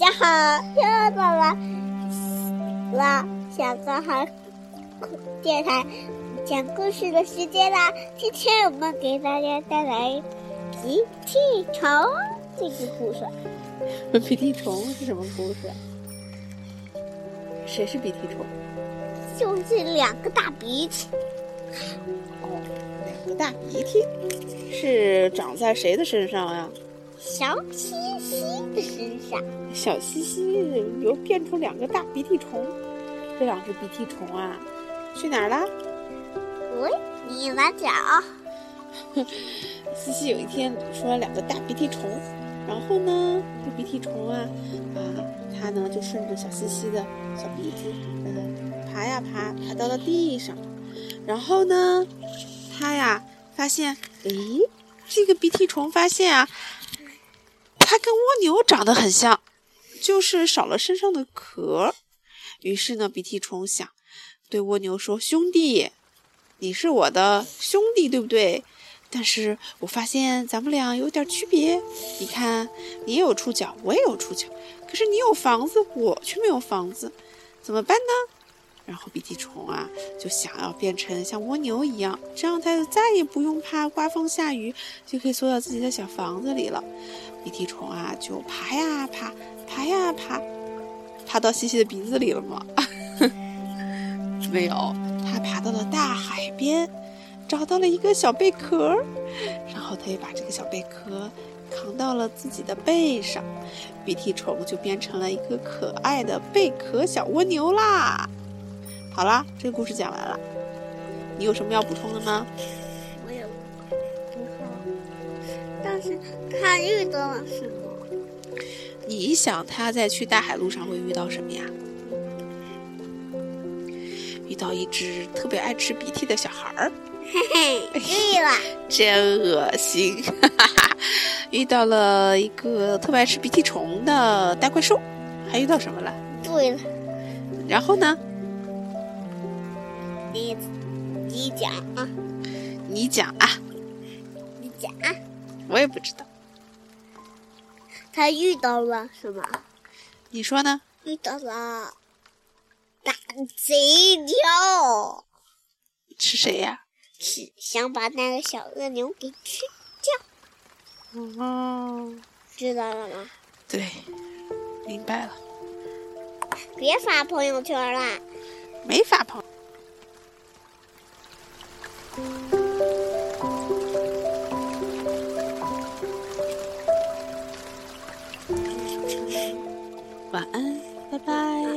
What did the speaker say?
好，又到了了小男孩电台讲故事的时间啦！今天我们给大家带来鼻涕虫这个故事。鼻涕虫是什么故事？谁是鼻涕虫？就是两个大鼻涕。哦，两个大鼻涕是长在谁的身上呀？小西西的身上。小西西又变出两个大鼻涕虫。这两只鼻涕虫啊，去哪儿了？喂，你来找。西西有一天说两个大鼻涕虫，然后呢，这鼻涕虫啊啊，它呢就顺着小西西的小鼻子，呃，爬呀爬，爬到了地上。然后呢，它呀发现，诶，这个鼻涕虫发现啊，它跟蜗牛长得很像，就是少了身上的壳。于是呢，鼻涕虫想对蜗牛说：“兄弟，你是我的兄弟，对不对？但是我发现咱们俩有点区别。你看，你也有触角，我也有触角，可是你有房子，我却没有房子，怎么办呢？”然后鼻涕虫啊，就想要变成像蜗牛一样，这样它就再也不用怕刮风下雨，就可以缩到自己的小房子里了。鼻涕虫啊，就爬呀爬，爬呀爬。爬到西西的鼻子里了吗？没有，它爬到了大海边，找到了一个小贝壳，然后它也把这个小贝壳扛到了自己的背上，鼻涕虫就变成了一个可爱的贝壳小蜗牛啦。好啦，这个故事讲完了，你有什么要补充的吗？我有补充，但是他遇到了什么？你想他在去大海路上会遇到什么呀？遇到一只特别爱吃鼻涕的小孩儿，嘿嘿，对了，真恶心！哈哈哈，遇到了一个特别爱吃鼻涕虫的大怪兽，还遇到什么了？对了，然后呢？你你讲啊，你讲啊，你讲啊，我也不知道。他遇到了什么？你说呢？遇到了大贼鸟。是谁呀？是想把那个小恶牛给吃掉。哦，知道了吗？对，明白了。别发朋友圈了。没发朋。晚安，拜拜。